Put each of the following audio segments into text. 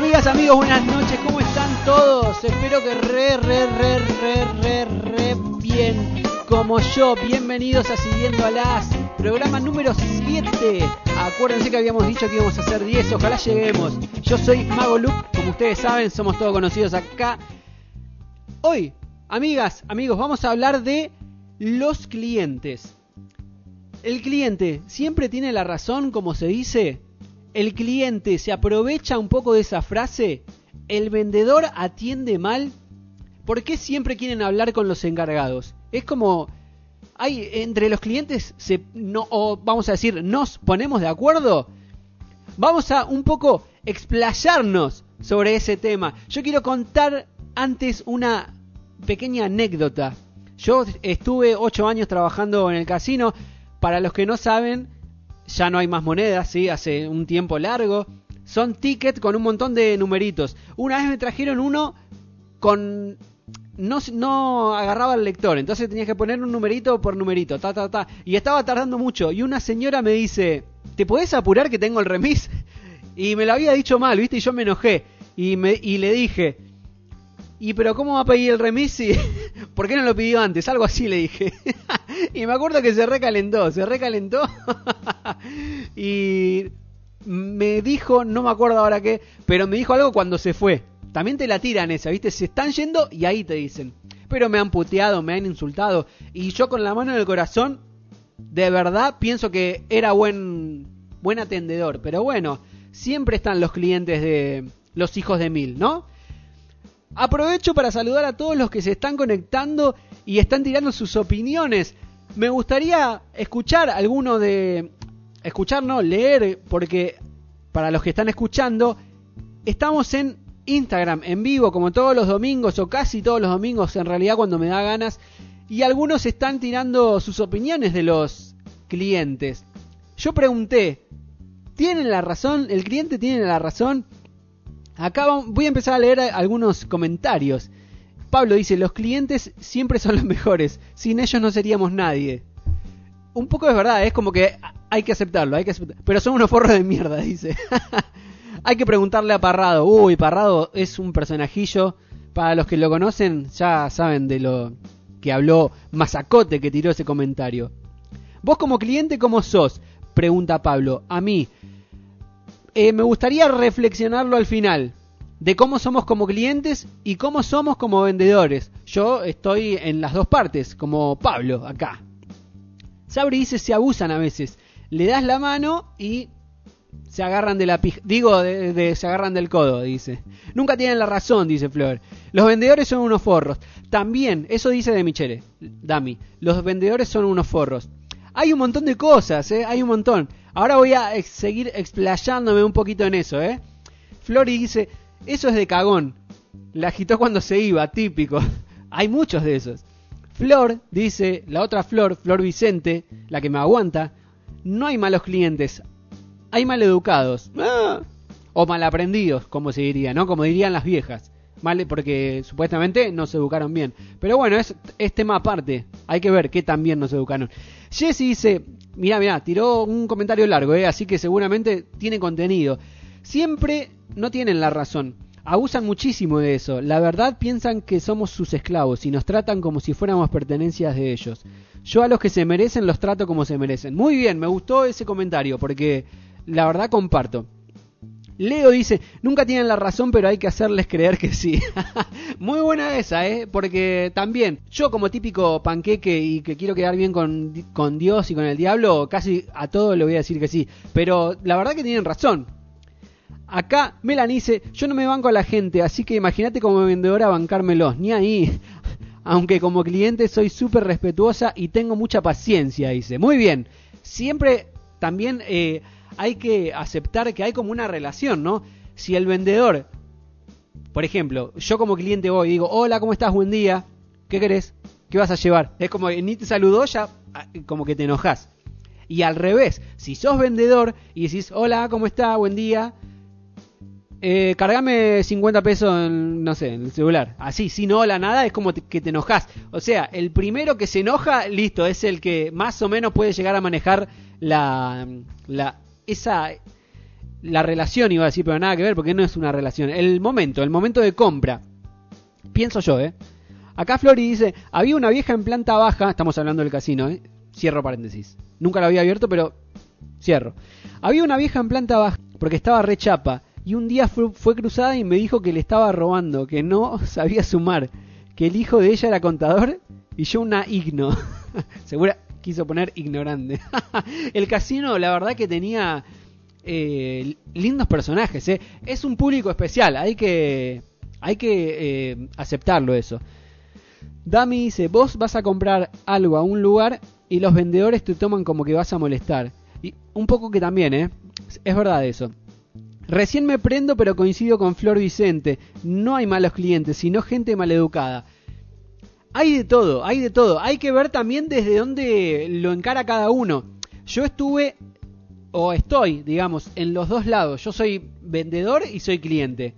Amigas, amigos, buenas noches, ¿cómo están todos? Espero que re, re, re, re, re, re bien como yo. Bienvenidos a Siguiendo a las, programa número 7. Acuérdense que habíamos dicho que íbamos a hacer 10, ojalá lleguemos. Yo soy Mago Luke, como ustedes saben, somos todos conocidos acá. Hoy, amigas, amigos, vamos a hablar de los clientes. El cliente siempre tiene la razón, como se dice. El cliente se aprovecha un poco de esa frase. El vendedor atiende mal. ¿Por qué siempre quieren hablar con los encargados? Es como hay entre los clientes se no o vamos a decir nos ponemos de acuerdo. Vamos a un poco explayarnos sobre ese tema. Yo quiero contar antes una pequeña anécdota. Yo estuve ocho años trabajando en el casino. Para los que no saben, ya no hay más monedas, ¿sí? Hace un tiempo largo. Son tickets con un montón de numeritos. Una vez me trajeron uno con... No, no agarraba el lector, entonces tenías que poner un numerito por numerito, ta, ta, ta. Y estaba tardando mucho. Y una señora me dice, ¿te podés apurar que tengo el remis? Y me lo había dicho mal, ¿viste? Y yo me enojé. Y, me, y le dije, ¿y pero cómo va a pedir el remis si... ¿Por qué no lo pidió antes? Algo así le dije. y me acuerdo que se recalentó, se recalentó. y me dijo, no me acuerdo ahora qué, pero me dijo algo cuando se fue. También te la tiran esa, ¿viste? Se están yendo y ahí te dicen. Pero me han puteado, me han insultado. Y yo con la mano en el corazón, de verdad pienso que era buen, buen atendedor. Pero bueno, siempre están los clientes de los hijos de mil, ¿no? Aprovecho para saludar a todos los que se están conectando y están tirando sus opiniones. Me gustaría escuchar alguno de... Escuchar, no, leer, porque para los que están escuchando, estamos en Instagram en vivo como todos los domingos o casi todos los domingos en realidad cuando me da ganas. Y algunos están tirando sus opiniones de los clientes. Yo pregunté, ¿tienen la razón? ¿El cliente tiene la razón? Acá voy a empezar a leer algunos comentarios. Pablo dice, los clientes siempre son los mejores, sin ellos no seríamos nadie. Un poco es verdad, es como que hay que aceptarlo, hay que pero son unos forros de mierda, dice. hay que preguntarle a Parrado. Uy, Parrado es un personajillo. Para los que lo conocen, ya saben de lo que habló Mazacote que tiró ese comentario. ¿Vos como cliente cómo sos? Pregunta Pablo. A mí, eh, me gustaría reflexionarlo al final de cómo somos como clientes y cómo somos como vendedores. Yo estoy en las dos partes, como Pablo acá. Sabri dice se abusan a veces. Le das la mano y se agarran de la pija. Digo, de, se agarran del codo, dice. Nunca tienen la razón, dice Flor. Los vendedores son unos forros. También, eso dice de Michele, Dami. Los vendedores son unos forros. Hay un montón de cosas, ¿eh? Hay un montón. Ahora voy a seguir explayándome un poquito en eso, ¿eh? Flori dice, eso es de cagón. La agitó cuando se iba, típico. Hay muchos de esos. Flor dice, la otra Flor, Flor Vicente, la que me aguanta, no hay malos clientes, hay maleducados. Ah, o malaprendidos, como se diría, ¿no? Como dirían las viejas. Mal, porque supuestamente no se educaron bien. Pero bueno, es, es tema aparte. Hay que ver qué tan bien nos educaron. Jesse dice, mira, mira, tiró un comentario largo, ¿eh? así que seguramente tiene contenido. Siempre no tienen la razón. Abusan muchísimo de eso. La verdad piensan que somos sus esclavos y nos tratan como si fuéramos pertenencias de ellos. Yo a los que se merecen los trato como se merecen. Muy bien, me gustó ese comentario porque la verdad comparto. Leo dice, nunca tienen la razón, pero hay que hacerles creer que sí. Muy buena esa, ¿eh? Porque también, yo como típico panqueque y que quiero quedar bien con, con Dios y con el diablo, casi a todo le voy a decir que sí. Pero la verdad que tienen razón. Acá Melanie dice, yo no me banco a la gente, así que imagínate como vendedora bancármelos, ni ahí. Aunque como cliente soy súper respetuosa y tengo mucha paciencia, dice. Muy bien, siempre también eh, hay que aceptar que hay como una relación, ¿no? Si el vendedor, por ejemplo, yo como cliente voy y digo, hola, ¿cómo estás? Buen día, ¿qué querés? ¿Qué vas a llevar? Es como, ni te saludó, ya ah, como que te enojas. Y al revés, si sos vendedor y decís, hola, ¿cómo está? Buen día. Eh, cargame 50 pesos en, no sé, en el celular. Así, sin hola, nada, es como que te enojas. O sea, el primero que se enoja, listo, es el que más o menos puede llegar a manejar la, la esa la relación iba a decir, pero nada que ver porque no es una relación. El momento, el momento de compra. Pienso yo, ¿eh? Acá Flori dice, había una vieja en planta baja, estamos hablando del casino, ¿eh? Cierro paréntesis. Nunca lo había abierto, pero cierro. Había una vieja en planta baja porque estaba rechapa y un día fue, fue cruzada y me dijo que le estaba robando, que no sabía sumar, que el hijo de ella era contador y yo una igno. Segura quiso poner ignorante. el casino, la verdad que tenía eh, lindos personajes. ¿eh? Es un público especial, hay que, hay que eh, aceptarlo eso. Dami dice, vos vas a comprar algo a un lugar y los vendedores te toman como que vas a molestar. Y un poco que también, ¿eh? Es verdad eso. Recién me prendo, pero coincido con Flor Vicente. No hay malos clientes, sino gente maleducada. Hay de todo, hay de todo. Hay que ver también desde dónde lo encara cada uno. Yo estuve, o estoy, digamos, en los dos lados. Yo soy vendedor y soy cliente.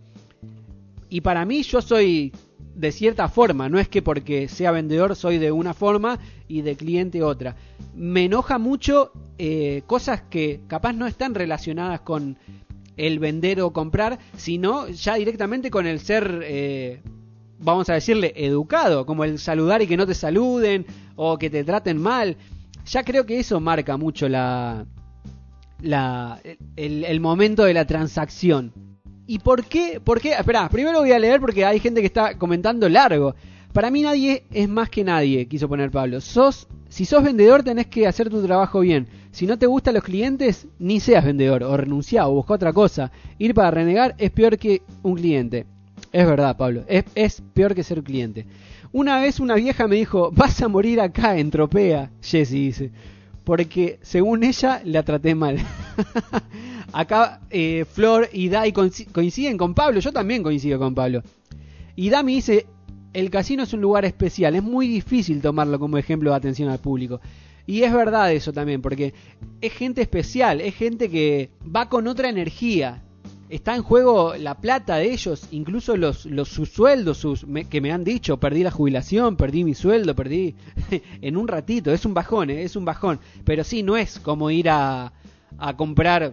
Y para mí yo soy de cierta forma, no es que porque sea vendedor soy de una forma y de cliente otra. Me enoja mucho eh, cosas que capaz no están relacionadas con el vender o comprar, sino ya directamente con el ser, eh, vamos a decirle, educado, como el saludar y que no te saluden o que te traten mal. Ya creo que eso marca mucho la, la el, momento de la transacción. ¿Y por qué? ¿Por qué? Espera, primero voy a leer porque hay gente que está comentando largo. Para mí nadie es más que nadie, quiso poner Pablo. Sos, si sos vendedor tenés que hacer tu trabajo bien. Si no te gustan los clientes, ni seas vendedor, o renuncia o busca otra cosa. Ir para renegar es peor que un cliente. Es verdad, Pablo, es, peor que ser cliente. Una vez una vieja me dijo, vas a morir acá en Tropea, Jesse dice, porque según ella la traté mal. Acá eh, Flor y Dai coinciden con Pablo, yo también coincido con Pablo. Y Dami dice, el casino es un lugar especial, es muy difícil tomarlo como ejemplo de atención al público. Y es verdad eso también, porque es gente especial, es gente que va con otra energía. Está en juego la plata de ellos, incluso los, los sus sueldos, sus, que me han dicho, perdí la jubilación, perdí mi sueldo, perdí en un ratito, es un bajón, eh, es un bajón. Pero sí, no es como ir a, a comprar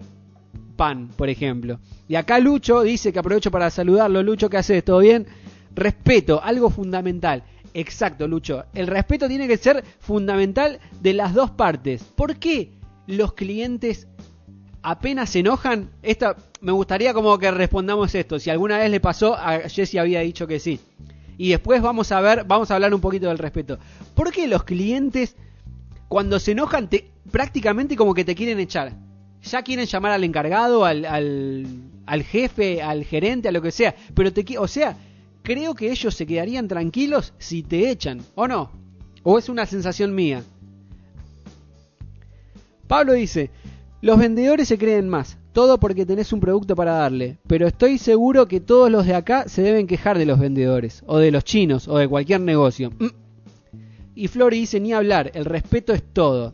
pan, por ejemplo. Y acá Lucho dice que aprovecho para saludarlo. Lucho, ¿qué haces? ¿Todo bien? Respeto, algo fundamental. Exacto, Lucho. El respeto tiene que ser fundamental de las dos partes. ¿Por qué los clientes apenas se enojan? Esta, me gustaría como que respondamos esto. Si alguna vez le pasó, a Jesse había dicho que sí. Y después vamos a ver, vamos a hablar un poquito del respeto. ¿Por qué los clientes cuando se enojan te, prácticamente como que te quieren echar? ya quieren llamar al encargado, al, al, jefe, al gerente, a lo que sea. Pero te, o sea, creo que ellos se quedarían tranquilos si te echan, ¿o no? ¿O es una sensación mía? Pablo dice, los vendedores se creen más, todo porque tenés un producto para darle, pero estoy seguro que todos los de acá se deben quejar de los vendedores, o de los chinos, o de cualquier negocio. Y Flori dice, ni hablar, el respeto es todo.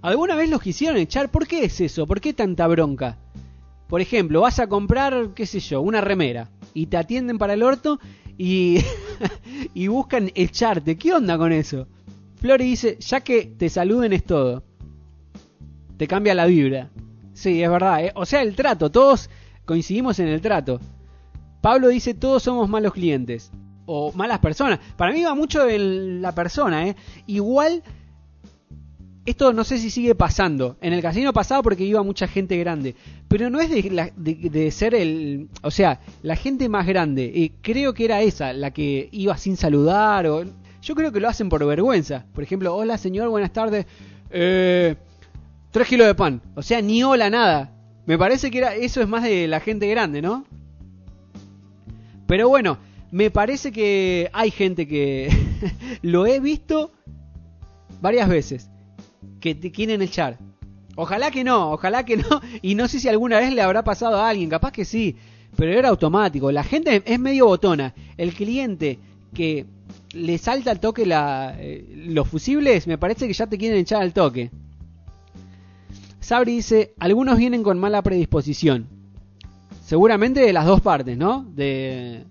¿Alguna vez los quisieron echar? ¿Por qué es eso? ¿Por qué tanta bronca? Por ejemplo, vas a comprar, qué sé yo, una remera y te atienden para el orto y, y buscan echarte. ¿Qué onda con eso? Flori dice, ya que te saluden es todo. Te cambia la vibra. Sí, es verdad. ¿eh? O sea, el trato, todos coincidimos en el trato. Pablo dice, todos somos malos clientes. O malas personas. Para mí va mucho en la persona, ¿eh? Igual esto no sé si sigue pasando. En el casino pasado porque iba mucha gente grande. Pero no es de, ser el... O sea, la gente más grande. Creo que era esa, la que iba sin saludar. O, yo creo que lo hacen por vergüenza. Por ejemplo, hola señor, buenas tardes. Eh, tres kilos de pan. O sea, ni hola nada. Me parece que era eso es más de la gente grande, ¿no? Pero bueno, me parece que hay gente que lo he visto varias veces que te quieren echar. Ojalá que no, ojalá que no. Y no sé si alguna vez le habrá pasado a alguien, capaz que sí, pero era automático. La gente es medio botona. El cliente que le salta al toque la, eh, los fusibles, me parece que ya te quieren echar al toque. Sabri dice, algunos vienen con mala predisposición. Seguramente de las dos partes, ¿no? De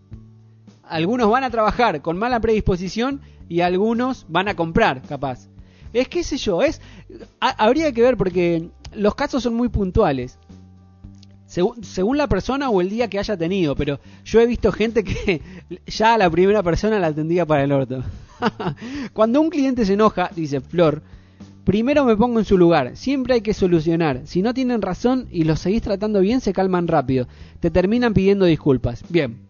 algunos van a trabajar con mala predisposición y algunos van a comprar, capaz. Es que sé yo, es habría que ver porque los casos son muy puntuales. según la persona o el día que haya tenido, pero yo he visto gente que ya a la primera persona la atendía para el orto. Cuando un cliente se enoja, dice Flor, primero me pongo en su lugar, siempre hay que solucionar. Si no tienen razón y los seguís tratando bien, se calman rápido. Te terminan pidiendo disculpas. Bien.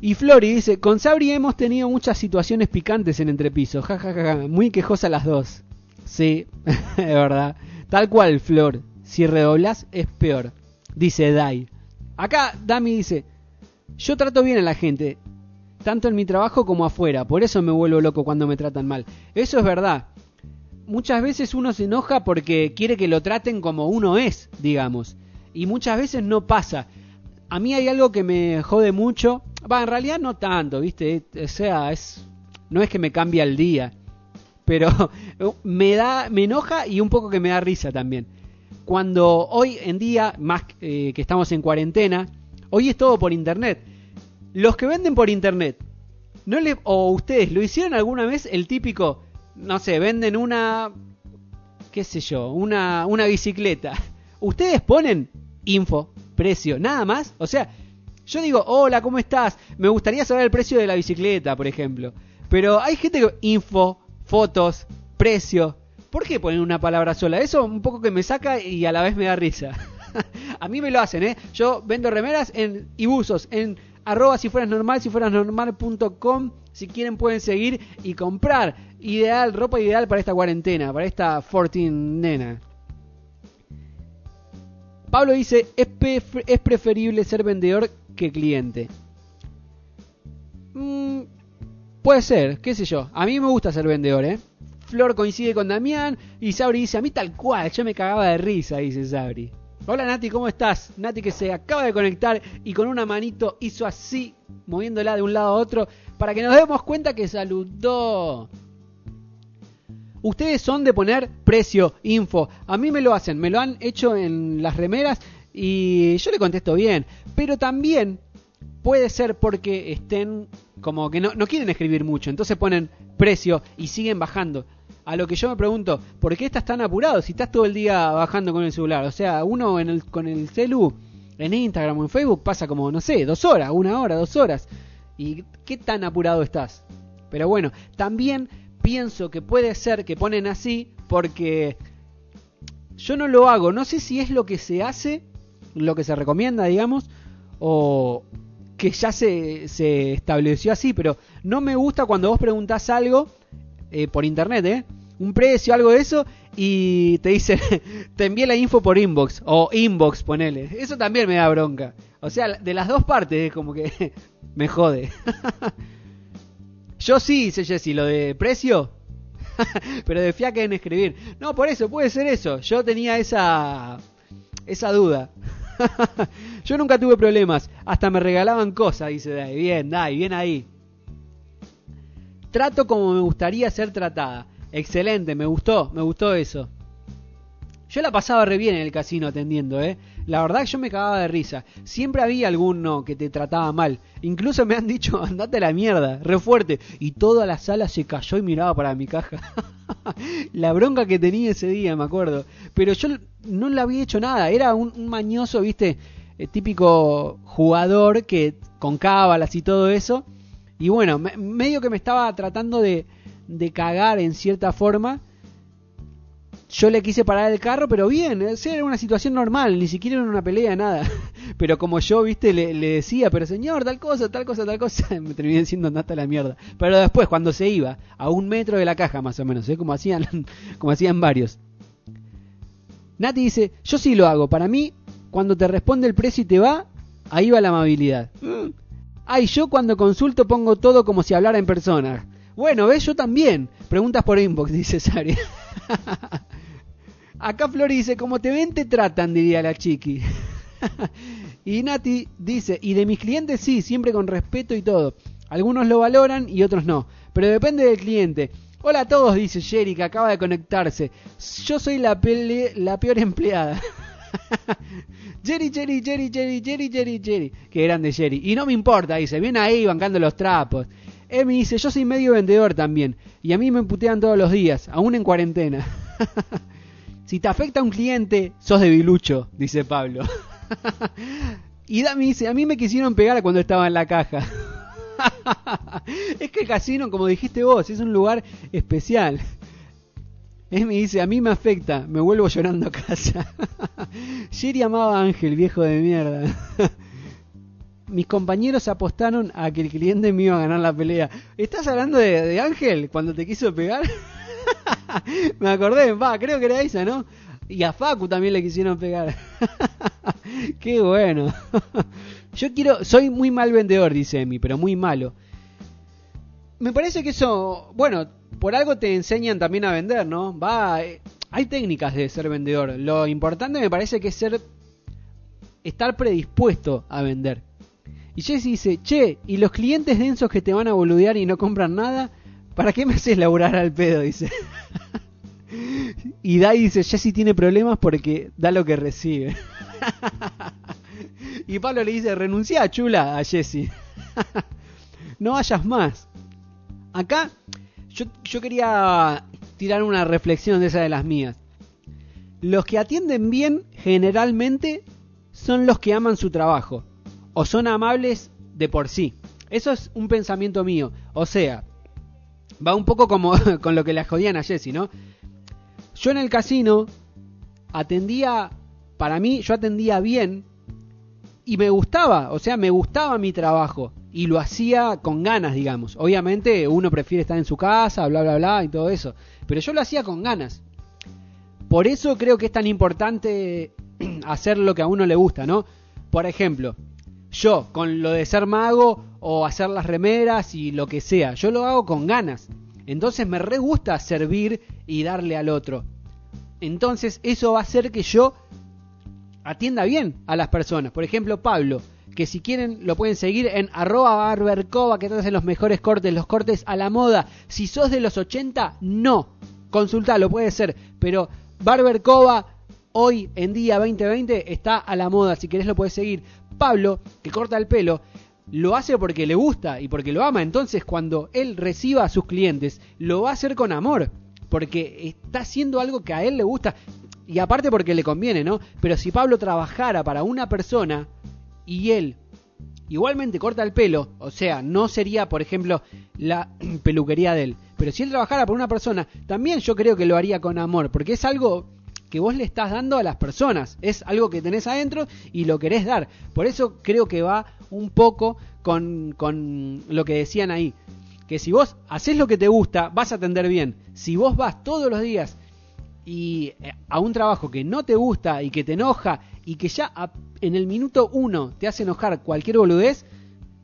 Y Flori dice, con Sabri hemos tenido muchas situaciones picantes en entrepiso. Ja, ja, ja, muy quejosa las dos. Sí, es verdad. Tal cual, Flor. Si redoblas es peor dice Dai. Acá Dami dice, yo trato bien a la gente, tanto en mi trabajo como afuera, por eso me vuelvo loco cuando me tratan mal. Eso es verdad. Muchas veces uno se enoja porque quiere que lo traten como uno es, digamos. Y muchas veces no pasa. A mí hay algo que me jode mucho. Va, en realidad no tanto, ¿viste? O sea, es no es que me cambie el día, pero me da me enoja y un poco que me da risa también cuando hoy en día, más eh, que estamos en cuarentena, hoy es todo por internet. Los que venden por internet, no le, o ustedes, ¿lo hicieron alguna vez el típico, no sé, venden una, qué sé yo, una, una bicicleta? Ustedes ponen info, precio, nada más. O sea, yo digo, hola, ¿cómo estás? Me gustaría saber el precio de la bicicleta, por ejemplo. Pero hay gente que info, fotos, precio, ¿Por qué ponen una palabra sola? Eso un poco que me saca y a la vez me da risa. a mí me lo hacen, ¿eh? Yo vendo remeras en y en arroba si fueras normal, si fueras normal.com. Si quieren pueden seguir y comprar. Ideal, ropa ideal para esta cuarentena, para esta 14 nena. Pablo dice, es, es preferible ser vendedor que cliente. Mm, puede ser, qué sé yo. A mí me gusta ser vendedor, ¿eh? Flor coincide con Damián y Sabri dice, a mí tal cual, yo me cagaba de risa, dice Sabri. Hola Nati, ¿cómo estás? Nati que se acaba de conectar y con una manito hizo así, moviéndola de un lado a otro, para que nos demos cuenta que saludó. Ustedes son de poner precio, info. A mí me lo hacen, me lo han hecho en las remeras y yo le contesto bien. Pero también puede ser porque estén como que no, no quieren escribir mucho, entonces ponen precio y siguen bajando. A lo que yo me pregunto, ¿por qué estás tan apurado si estás todo el día bajando con el celular? O sea, uno en el, con el celu, en Instagram o en Facebook pasa como, no sé, dos horas, una hora, dos horas. ¿Y qué tan apurado estás? Pero bueno, también pienso que puede ser que ponen así porque yo no lo hago. No sé si es lo que se hace, lo que se recomienda, digamos, o, que ya se, se estableció así, pero no me gusta cuando vos preguntás algo eh, por internet, ¿eh? Un precio, algo de eso, y te dice, te envié la info por inbox, o inbox, ponele. Eso también me da bronca. O sea, de las dos partes es como que me jode. Yo sí, dice Jessy, lo de precio, pero de fiaca en escribir. No, por eso, puede ser eso. Yo tenía esa, esa duda. Yo nunca tuve problemas, hasta me regalaban cosas, dice Dai. Bien, Dai, bien ahí. Trato como me gustaría ser tratada. Excelente, me gustó, me gustó eso. Yo la pasaba re bien en el casino atendiendo, ¿eh? La verdad que yo me cagaba de risa. Siempre había alguno que te trataba mal. Incluso me han dicho, andate a la mierda, re fuerte. Y toda la sala se cayó y miraba para mi caja. la bronca que tenía ese día, me acuerdo. Pero yo no le había hecho nada. Era un, mañoso, viste, eh, típico jugador que con cábalas y todo eso. Y bueno, medio que me estaba tratando de, de cagar en cierta forma yo le quise parar el carro, pero bien, era una situación normal, ni siquiera era una pelea, nada. Pero como yo, viste, le, decía, pero señor, tal cosa, tal cosa, tal cosa, me terminé diciendo hasta la mierda. Pero después, cuando se iba, a un metro de la caja más o menos, ¿eh? como, hacían, como hacían varios. Nati dice, yo sí lo hago, para mí, cuando te responde el precio y te va, ahí va la amabilidad. Mm. Ay, yo cuando consulto pongo todo como si hablara en persona. Bueno, ¿ves? Yo también. Preguntas por inbox, dice Sari. Acá Flori dice, como te ven, te tratan, diría la chiqui. y Nati dice, y de mis clientes sí, siempre con respeto y todo. Algunos lo valoran y otros no. Pero depende del cliente. Hola a todos, dice Jerry, que acaba de conectarse. Yo soy la, la peor empleada. Jerry, Jerry, Jerry, Jerry, Jerry, Jerry, Jerry. Qué grande Jerry. Y no me importa, dice, viene ahí bancando los trapos. Emi dice, yo soy medio vendedor también. Y a mí me putean todos los días, aún en cuarentena. Si te afecta un cliente, sos debilucho, dice Pablo. y Dami dice, a mí me quisieron pegar cuando estaba en la caja. es que el casino, como dijiste vos, es un lugar especial. Él me dice, a mí me afecta, me vuelvo llorando a casa. Jerry amaba a Ángel, viejo de mierda. Mis compañeros apostaron a que el cliente me iba a ganar la pelea. ¿Estás hablando de, Ángel cuando te quiso pegar? me acordé, va, creo que era esa, ¿no? Y a Facu también le quisieron pegar. Qué bueno. Yo quiero, soy muy mal vendedor, dice Emi, pero muy malo. Me parece que eso, bueno, por algo te enseñan también a vender, ¿no? Va, eh, hay técnicas de ser vendedor. Lo importante me parece que es ser, estar predispuesto a vender. Y Jesse dice, che, ¿y los clientes densos que te van a boludear y no compran nada? ¿Para qué me haces laburar al pedo? Dice. y Dai dice, Jesse tiene problemas porque da lo que recibe. y Pablo le dice, renuncia chula a Jesse. no vayas más. Acá yo, yo quería tirar una reflexión de esa de las mías. Los que atienden bien generalmente son los que aman su trabajo o son amables de por sí. Eso es un pensamiento mío. O sea, va un poco como con lo que le jodían a Jesse, ¿no? Yo en el casino atendía, para mí, yo atendía bien y me gustaba, o sea, me gustaba mi trabajo y lo hacía con ganas, digamos. Obviamente uno prefiere estar en su casa, bla, bla, bla y todo eso, pero yo lo hacía con ganas. Por eso creo que es tan importante hacer lo que a uno le gusta, ¿no? Por ejemplo, yo, con lo de ser mago o hacer las remeras y lo que sea, yo lo hago con ganas. Entonces me re gusta servir y darle al otro. Entonces eso va a hacer que yo atienda bien a las personas. Por ejemplo, Pablo, que si quieren lo pueden seguir en arroba barbercova, que te hacen los mejores cortes, los cortes a la moda. Si sos de los 80, no. Consultalo, puede ser. Pero barbercova hoy en día 2020 está a la moda. Si querés lo puedes seguir. Pablo, que corta el pelo, lo hace porque le gusta y porque lo ama. Entonces, cuando él reciba a sus clientes, lo va a hacer con amor. Porque está haciendo algo que a él le gusta. Y aparte porque le conviene, ¿no? Pero si Pablo trabajara para una persona y él igualmente corta el pelo, o sea, no sería, por ejemplo, la peluquería de él. Pero si él trabajara para una persona, también yo creo que lo haría con amor. Porque es algo que vos le estás dando a las personas. Es algo que tenés adentro y lo querés dar. Por eso creo que va un poco con, con lo que decían ahí. Que si vos haces lo que te gusta, vas a atender bien. Si vos vas todos los días y eh, a un trabajo que no te gusta y que te enoja y que ya en el minuto uno te hace enojar cualquier boludez,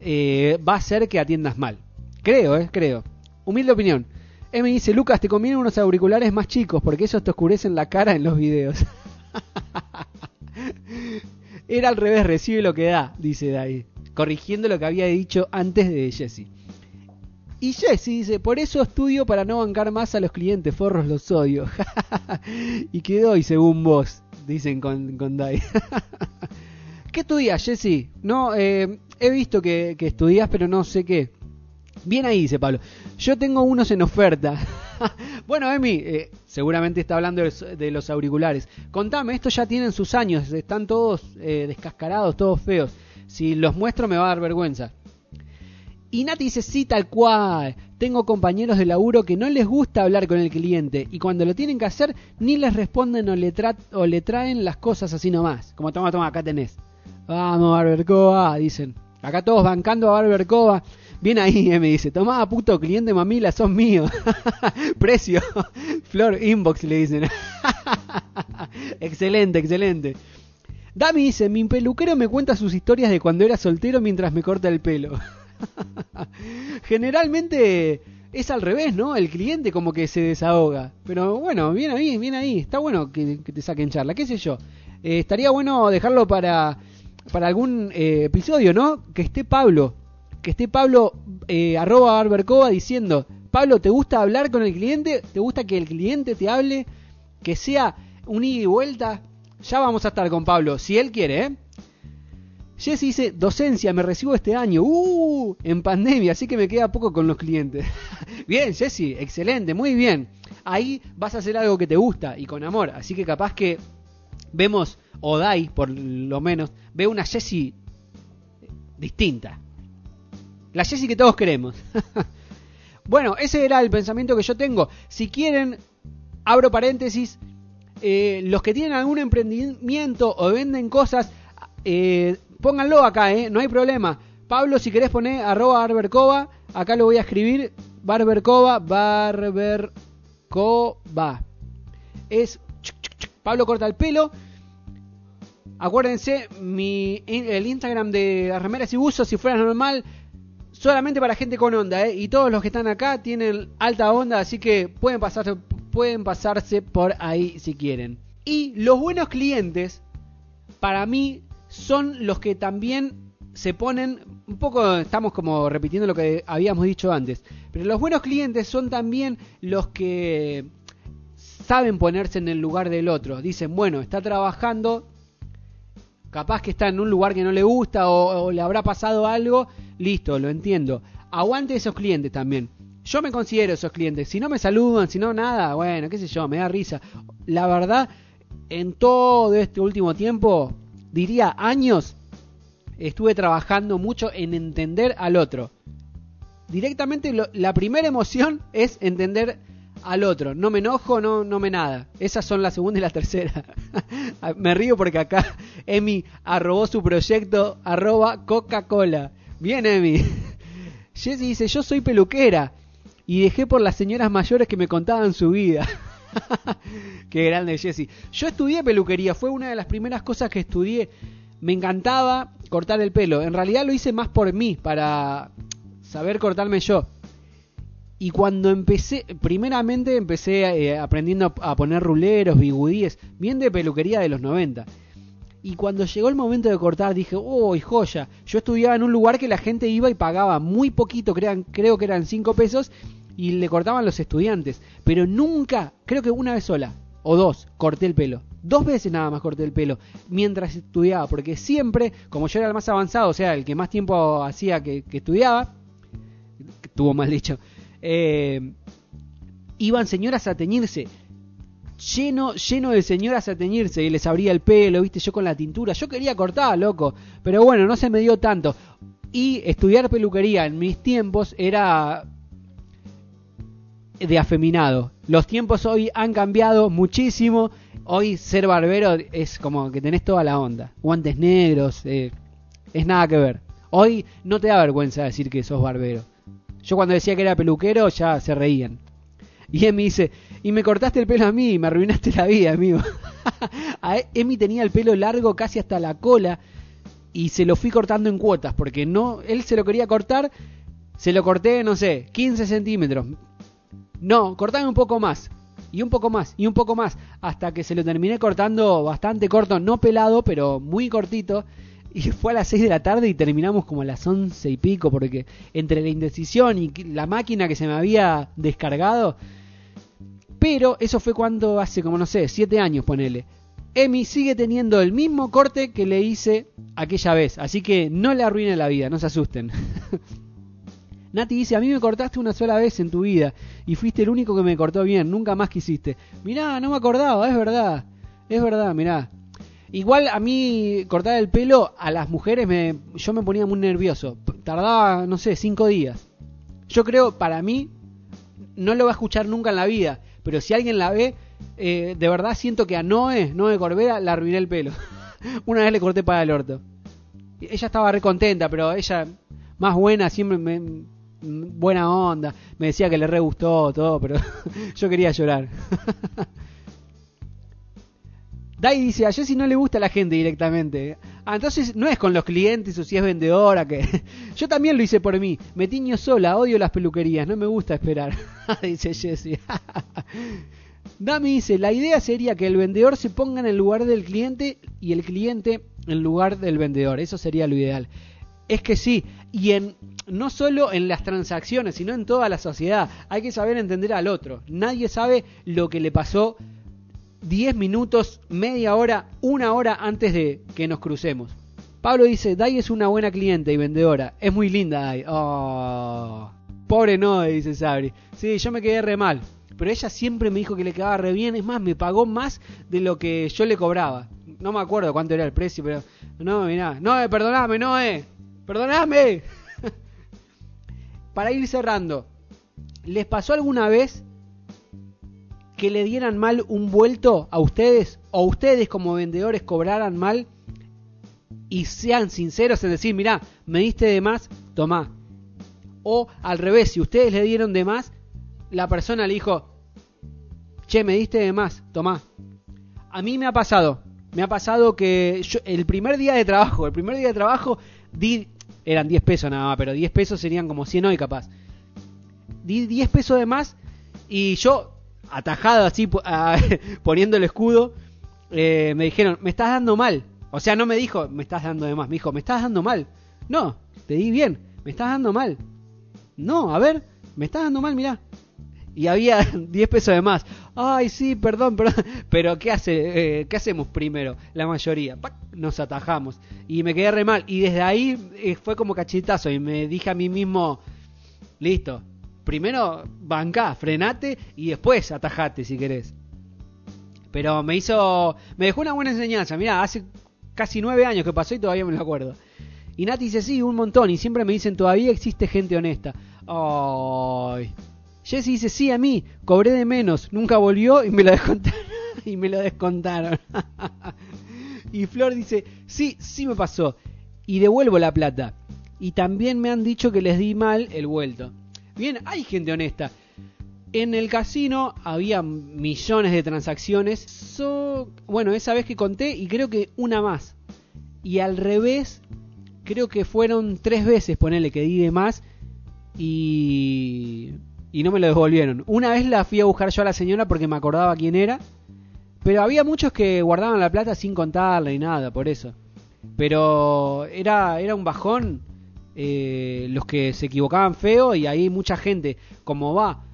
eh, va a ser que atiendas mal. Creo, eh, creo. Humilde opinión. Me dice, Lucas, te convienen unos auriculares más chicos porque esos te oscurecen la cara en los videos. Era al revés, recibe lo que da, dice Dai, corrigiendo lo que había dicho antes de Jesse. Y Jesse dice, por eso estudio para no bancar más a los clientes, forros los odio. y quedó y según vos, dicen con, con Dai. ¿Qué estudias, Jesse? No, eh, he visto que, que estudias, pero no sé qué. Bien ahí, dice Pablo. Yo tengo unos en oferta. bueno, Emi, eh, seguramente está hablando de los auriculares. Contame, estos ya tienen sus años, están todos eh, descascarados, todos feos. Si los muestro me va a dar vergüenza. Y Nati dice, sí, tal cual. Tengo compañeros de laburo que no les gusta hablar con el cliente y cuando lo tienen que hacer ni les responden o le, o le traen las cosas así nomás. Como toma, toma, acá tenés. Vamos, Barbercoa, dicen. Acá todos bancando a Barbercoa. Bien ahí, eh, me dice, tomá puto cliente mamila, sos mío. Precio. Flor Inbox le dicen. excelente, excelente. Dami dice, mi peluquero me cuenta sus historias de cuando era soltero mientras me corta el pelo. Generalmente es al revés, ¿no? El cliente como que se desahoga. Pero bueno, bien ahí, bien ahí. Está bueno que, te saquen charla, qué sé yo. Eh, estaría bueno dejarlo para, para algún eh, episodio, ¿no? Que esté Pablo que esté Pablo eh, arroba barbercova diciendo, Pablo, ¿te gusta hablar con el cliente? ¿Te gusta que el cliente te hable? Que sea un ida y vuelta. Ya vamos a estar con Pablo, si él quiere, ¿eh? Jesse dice, docencia, me recibo este año, uh, en pandemia, así que me queda poco con los clientes. bien, Jesse, excelente, muy bien. Ahí vas a hacer algo que te gusta y con amor, así que capaz que vemos, o Dai por lo menos, ve una Jessie distinta. La Jessie que todos queremos. bueno, ese era el pensamiento que yo tengo. Si quieren, abro paréntesis, eh, los que tienen algún emprendimiento o venden cosas, eh, pónganlo acá, eh, no hay problema. Pablo, si querés poner arroba barbercova, acá lo voy a escribir, barbercova, barbercova. Es Pablo corta el pelo. Acuérdense, mi, el Instagram de remeras y buzos, si fuera normal, solamente para gente con onda, ¿eh? Y todos los que están acá tienen alta onda, así que pueden pasarse, pueden pasarse por ahí si quieren. Y los buenos clientes, para mí, son los que también se ponen, un poco estamos como repitiendo lo que habíamos dicho antes, pero los buenos clientes son también los que saben ponerse en el lugar del otro. Dicen, bueno, está trabajando, capaz que está en un lugar que no le gusta o, le habrá pasado algo, listo, lo entiendo. Aguante esos clientes también. Yo me considero esos clientes. Si no me saludan, si no nada, bueno, qué sé yo, me da risa. La verdad, en todo este último tiempo, diría años, estuve trabajando mucho en entender al otro. Directamente la primera emoción es entender al otro. No me enojo, no, no me nada. Esas son la segunda y la tercera. me río porque acá Emi arrobó su proyecto arroba Coca-Cola. Bien, Emi. Jessy dice, yo soy peluquera y dejé por las señoras mayores que me contaban su vida. Qué grande Jessy. Yo estudié peluquería, fue una de las primeras cosas que estudié. Me encantaba cortar el pelo. En realidad lo hice más por mí, para saber cortarme yo. Y cuando empecé, primeramente empecé eh, aprendiendo a, poner ruleros, bigudíes, bien de peluquería de los 90. Y cuando llegó el momento de cortar dije, oh, joya. Yo estudiaba en un lugar que la gente iba y pagaba muy poquito, crean, creo que eran 5 pesos, y le cortaban los estudiantes. Pero nunca, creo que una vez sola, o dos, corté el pelo. Dos veces nada más corté el pelo mientras estudiaba, porque siempre, como yo era el más avanzado, o sea, el que más tiempo hacía que, que estudiaba, tuvo mal dicho, eh, iban señoras a teñirse. Lleno, lleno de señoras a teñirse y les abría el pelo, viste, yo con la tintura. Yo quería cortar, loco. Pero bueno, no se me dio tanto. Y estudiar peluquería en mis tiempos era de afeminado. Los tiempos hoy han cambiado muchísimo. Hoy ser barbero es como que tenés toda la onda. Guantes negros, eh, es nada que ver. Hoy no te da vergüenza decir que sos barbero. Yo cuando decía que era peluquero ya se reían. Y Emi dice, y me cortaste el pelo a mí, y me arruinaste la vida, amigo. Emi tenía el pelo largo casi hasta la cola y se lo fui cortando en cuotas, porque no, él se lo quería cortar, se lo corté, no sé, 15 centímetros. No, cortame un poco más, y un poco más, y un poco más, hasta que se lo terminé cortando bastante corto, no pelado, pero muy cortito. Y fue a las 6 de la tarde y terminamos como a las 11 y pico, porque entre la indecisión y la máquina que se me había descargado. Pero eso fue cuando hace como no sé, 7 años, ponele. Emi sigue teniendo el mismo corte que le hice aquella vez, así que no le arruine la vida, no se asusten. Nati dice, a mí me cortaste una sola vez en tu vida y fuiste el único que me cortó bien, nunca más quisiste. Mirá, no me acordaba, es verdad, es verdad, mirá. Igual a mí cortar el pelo a las mujeres me, yo me ponía muy nervioso. Tardaba, no sé, cinco días. Yo creo, para mí, no lo va a escuchar nunca en la vida. Pero si alguien la ve, eh, de verdad siento que a Noé, Noé Corbera, la arruiné el pelo. Una vez le corté para el orto. Ella estaba re contenta, pero ella, más buena, siempre me, buena onda. Me decía que le re gustó todo, pero yo quería llorar. Dai dice, a Jessy no le gusta la gente directamente. Ah, entonces no es con los clientes o si es vendedora que... Yo también lo hice por mí. Me tiño sola, odio las peluquerías, no me gusta esperar. dice Jessy. Dami dice, la idea sería que el vendedor se ponga en el lugar del cliente y el cliente en lugar del vendedor. Eso sería lo ideal. Es que sí, y en no solo en las transacciones, sino en toda la sociedad. Hay que saber entender al otro. Nadie sabe lo que le pasó 10 minutos, media hora, una hora antes de que nos crucemos. Pablo dice, Dai es una buena cliente y vendedora. Es muy linda Dai. Oh, pobre no, dice Sabri. Sí, yo me quedé re mal. Pero ella siempre me dijo que le quedaba re bien. Es más, me pagó más de lo que yo le cobraba. no me acuerdo cuánto era el precio, pero no, mirá, no, perdoname, no, eh. Para ir cerrando, ¿les pasó alguna vez que le dieran mal un vuelto a ustedes o ustedes como vendedores cobraran mal y sean sinceros en decir, mirá, me diste de más, tomá. O al revés, si ustedes le dieron de más, la persona le dijo, che, me diste de más, tomá. A mí me ha pasado, me ha pasado que el primer día de trabajo, el primer día de trabajo, di, eran 10 pesos nada más, pero 10 pesos serían como 100 hoy capaz. Di 10 pesos de más y yo, atajado así, poniendo el escudo, eh, me dijeron, me estás dando mal. O sea, no me dijo, me estás dando de más, me dijo, me estás dando mal. No, te di bien, me estás dando mal. No, a ver, me estás dando mal, mirá. Y había 10 pesos de más. Ay, sí, perdón, perdón. Pero ¿qué, hace, eh, ¿qué hacemos primero? La mayoría. Nos atajamos. Y me quedé re mal. Y desde ahí eh, fue como cachetazo. Y me dije a mí mismo, listo. Primero bancá, frenate y después atajate si querés. Pero me hizo. Me dejó una buena enseñanza. Mirá, hace casi nueve años que pasó y todavía me lo acuerdo. Y Nati dice, sí, un montón. Y siempre me dicen, todavía existe gente honesta. Ay. Jesse dice, sí, a mí, cobré de menos. Nunca volvió y me lo descontaron. y me lo descontaron. y Flor dice, sí, sí me pasó. Y devuelvo la plata. Y también me han dicho que les di mal el vuelto. Bien, hay gente honesta. En el casino había millones de transacciones. bueno, esa vez que conté y creo que una más. Y al revés, creo que fueron tres veces, ponerle que di de más y, y no me lo devolvieron. Una vez la fui a buscar yo a la señora porque me acordaba quién era. Pero había muchos que guardaban la plata sin contarla y nada, por eso. Pero era, era un bajón eh, los que se equivocaban feo y ahí mucha gente, como va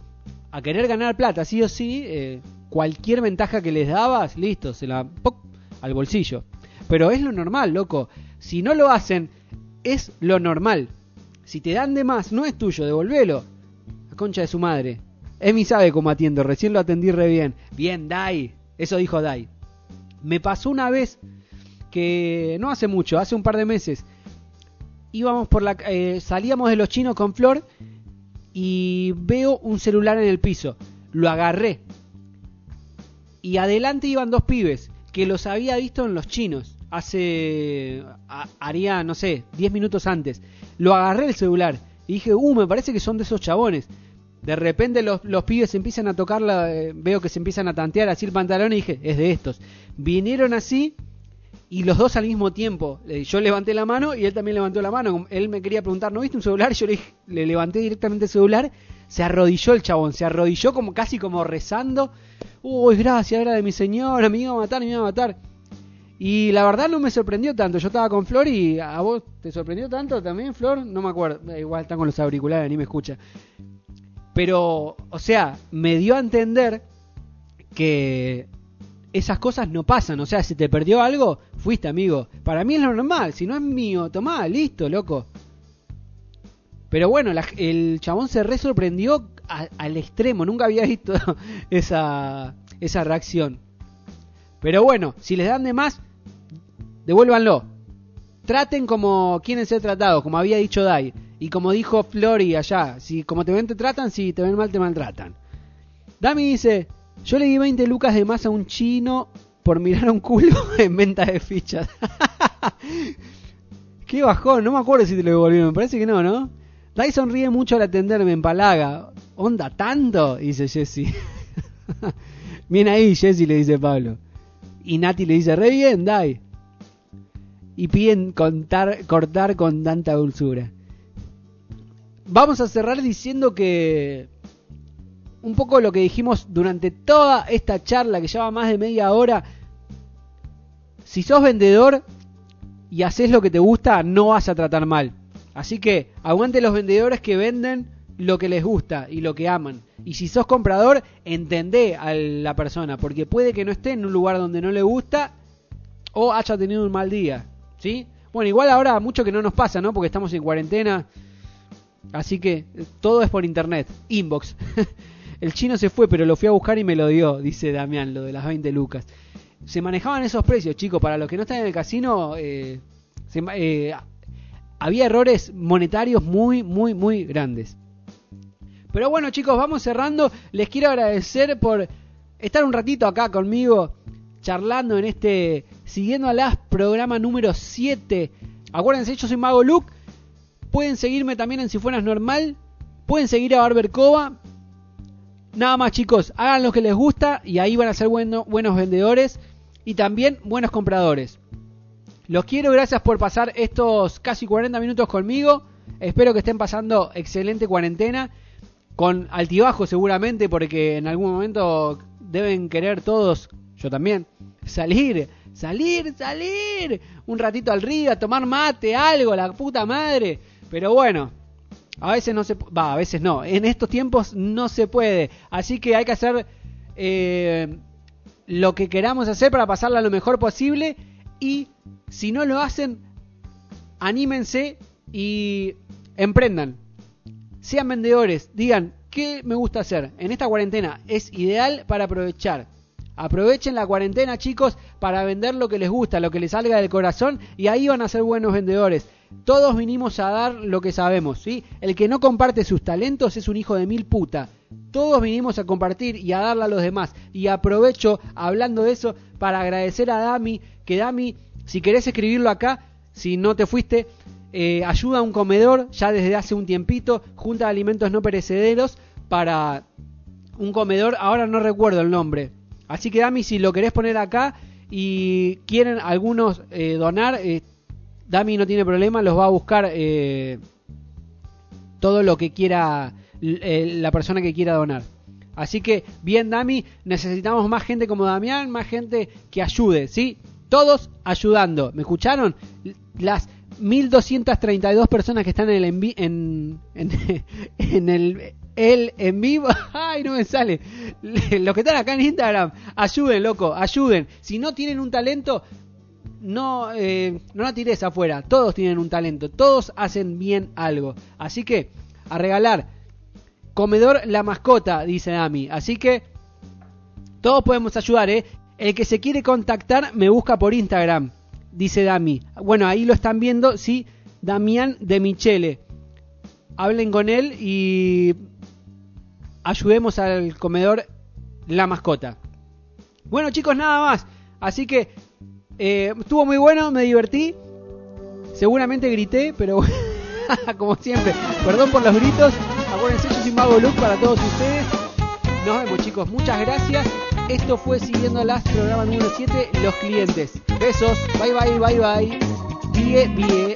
a querer ganar plata, sí o sí, eh, cualquier ventaja que les dabas, listo, se la al bolsillo. Pero es lo normal, loco. Si no lo hacen, es lo normal. Si te dan de más, no es tuyo, devolvelo. La concha de su madre. Emi sabe cómo atiendo, recién lo atendí re bien. Bien, Dai. Eso dijo Dai. Me pasó una vez que no hace mucho, hace un par de meses. Íbamos por la eh, salíamos de los chinos con Flor y veo un celular en el piso. Lo agarré. Y adelante iban dos pibes que los había visto en los chinos. Hace. haría, no sé, 10 minutos antes. Lo agarré el celular. Y dije, uh, me parece que son de esos chabones. De repente los, los pibes empiezan a tocarla. Eh, veo que se empiezan a tantear así el pantalón y dije, es de estos. Vinieron así y los dos al mismo tiempo. Yo levanté la mano y él también levantó la mano. Él me quería preguntar, ¿no viste un celular? Yo le, le levanté directamente el celular. Se arrodilló el chabón, se arrodilló como casi como rezando. Uy, gracias, era de mi señora, me iba a matar, me iba a matar. Y la verdad no me sorprendió tanto. Yo estaba con Flor y a vos te sorprendió tanto también, Flor. No me acuerdo. Eh, igual están con los auriculares, ni me escucha. Pero, o sea, me dio a entender que esas cosas no pasan. O sea, si te perdió algo, fuiste amigo. Para mí es lo normal. Si no es mío, tomá, listo, loco. Pero bueno, el chabón se re sorprendió al extremo. Nunca había visto esa, esa reacción. Pero bueno, si les dan de más, devuélvanlo. Traten como quieren ser tratados, como había dicho Dai. Y como dijo Flori allá, si como te ven te tratan, si te ven mal te maltratan. Dami dice, yo le di 20 lucas de más a un chino por mirar un culo en venta de fichas. Qué bajón, no me acuerdo si te lo devolvieron, me parece que no, ¿no? Dyson ríe mucho al atenderme en palaga. ¿Onda tanto? Dice Jesse. bien ahí, Jesse, le dice Pablo. Y Nati le dice, re bien, Dai. Y piden cortar con tanta dulzura. Vamos a cerrar diciendo que un poco lo que dijimos durante toda esta charla que lleva más de media hora. Si sos vendedor y haces lo que te gusta, no vas a tratar mal. Así que aguante los vendedores que venden lo que les gusta y lo que aman. Y si sos comprador, entendé a la persona, porque puede que no esté en un lugar donde no le gusta o haya tenido un mal día. ¿Sí? Bueno, igual ahora mucho que no nos pasa, ¿no? Porque estamos en cuarentena. Así que todo es por internet. Inbox. El chino se fue, pero lo fui a buscar y me lo dio, dice Damián, lo de las 20 lucas. se manejaban esos precios, chicos. Para los que no están en el casino, eh, eh, había errores monetarios muy, muy, muy grandes. Pero bueno, chicos, vamos cerrando. Les quiero agradecer por estar un ratito acá conmigo, charlando en este, siguiendo a las programa número 7. Acuérdense, yo soy Mago Luke. Pueden seguirme también en Si Fueras Normal. Pueden seguir a Barbercova. Nada más chicos, hagan lo que les gusta y ahí van a ser buenos vendedores y también buenos compradores. Los quiero, gracias por pasar estos casi 40 minutos conmigo. Espero que estén pasando excelente cuarentena, con altibajo seguramente, porque en algún momento deben querer todos, yo también, salir, salir, salir, un ratito al río, a tomar mate, algo, la puta madre. Pero bueno, a veces no se va, a veces no. En estos tiempos no se puede. Así que hay que hacer eh, lo que queramos hacer para pasarla lo mejor posible. Y si no lo hacen, anímense y emprendan. Sean vendedores, digan, ¿qué me gusta hacer? En esta cuarentena es ideal para aprovechar. Aprovechen la cuarentena, chicos, para vender lo que les gusta, lo que les salga del corazón y ahí van a ser buenos vendedores. Todos vinimos a dar lo que sabemos, ¿sí? El que no comparte sus talentos es un hijo de mil puta. Todos vinimos a compartir y a darle a los demás. Y aprovecho, hablando de eso, para agradecer a Dami, que Dami, si querés escribirlo acá, si no te fuiste, eh, ayuda a un comedor ya desde hace un tiempito, junta alimentos no perecederos para un comedor, ahora no recuerdo el nombre. Así que Dami, si lo querés poner acá y quieren algunos eh, donar, eh, Dami no tiene problema, los va a buscar eh, todo lo que quiera eh, la persona que quiera donar. Así que, bien, Dami, necesitamos más gente como Damián, más gente que ayude, ¿sí? Todos ayudando. ¿Me escucharon? Las 1232 personas que están en el en, en, en el el en vivo. Ay, no me sale. Los que están acá en Instagram, ayuden, loco, ayuden. Si no tienen un talento, no, eh, no la tires afuera. Todos tienen un talento, todos hacen bien algo. Así que, a regalar. Comedor la mascota, dice Dami. Así que, todos podemos ayudar, ¿eh? El que se quiere contactar me busca por Instagram, dice Dami. Bueno, ahí lo están viendo, sí, Damián de Michele. Hablen con él y ayudemos al comedor la mascota. Bueno chicos, nada más. Así que eh, estuvo muy bueno, me divertí. Seguramente grité, pero como siempre, perdón por los gritos. Acuérdense, yo soy Mago Luke para todos ustedes. Nos vemos chicos, muchas gracias. Esto fue Siguiendo las programa número 7, Los Clientes. Besos, bye bye, bye bye. Bie, bie.